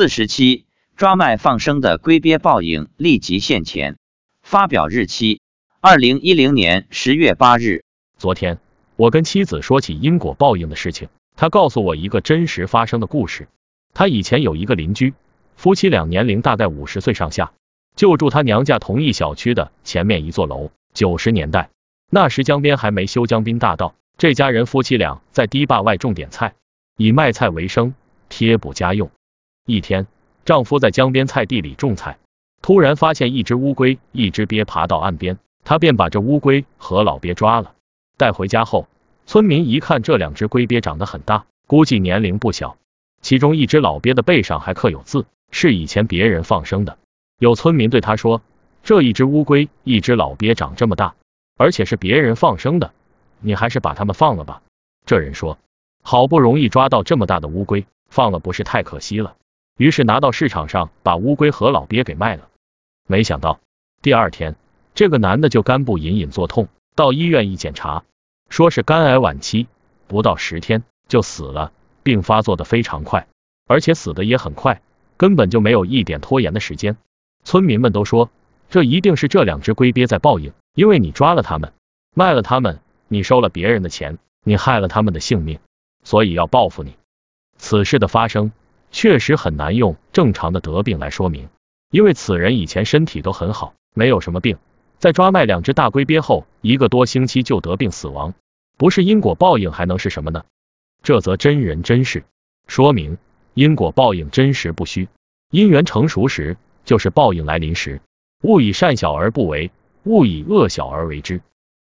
四十七，抓卖放生的龟鳖报应立即现前。发表日期：二零一零年十月八日。昨天，我跟妻子说起因果报应的事情，她告诉我一个真实发生的故事。她以前有一个邻居，夫妻俩年龄大概五十岁上下，就住她娘家同一小区的前面一座楼。九十年代，那时江边还没修江滨大道，这家人夫妻俩在堤坝外种点菜，以卖菜为生，贴补家用。一天，丈夫在江边菜地里种菜，突然发现一只乌龟、一只鳖爬到岸边，他便把这乌龟和老鳖抓了。带回家后，村民一看这两只龟鳖长得很大，估计年龄不小。其中一只老鳖的背上还刻有字，是以前别人放生的。有村民对他说：“这一只乌龟，一只老鳖长这么大，而且是别人放生的，你还是把它们放了吧。”这人说：“好不容易抓到这么大的乌龟，放了不是太可惜了？”于是拿到市场上把乌龟和老鳖给卖了。没想到第二天，这个男的就肝部隐隐作痛，到医院一检查。说是肝癌晚期，不到十天就死了，病发作的非常快，而且死的也很快，根本就没有一点拖延的时间。村民们都说，这一定是这两只龟鳖在报应，因为你抓了他们，卖了他们，你收了别人的钱，你害了他们的性命，所以要报复你。此事的发生确实很难用正常的得病来说明，因为此人以前身体都很好，没有什么病。在抓卖两只大龟鳖后，一个多星期就得病死亡，不是因果报应还能是什么呢？这则真人真事说明因果报应真实不虚，因缘成熟时就是报应来临时。勿以善小而不为，勿以恶小而为之。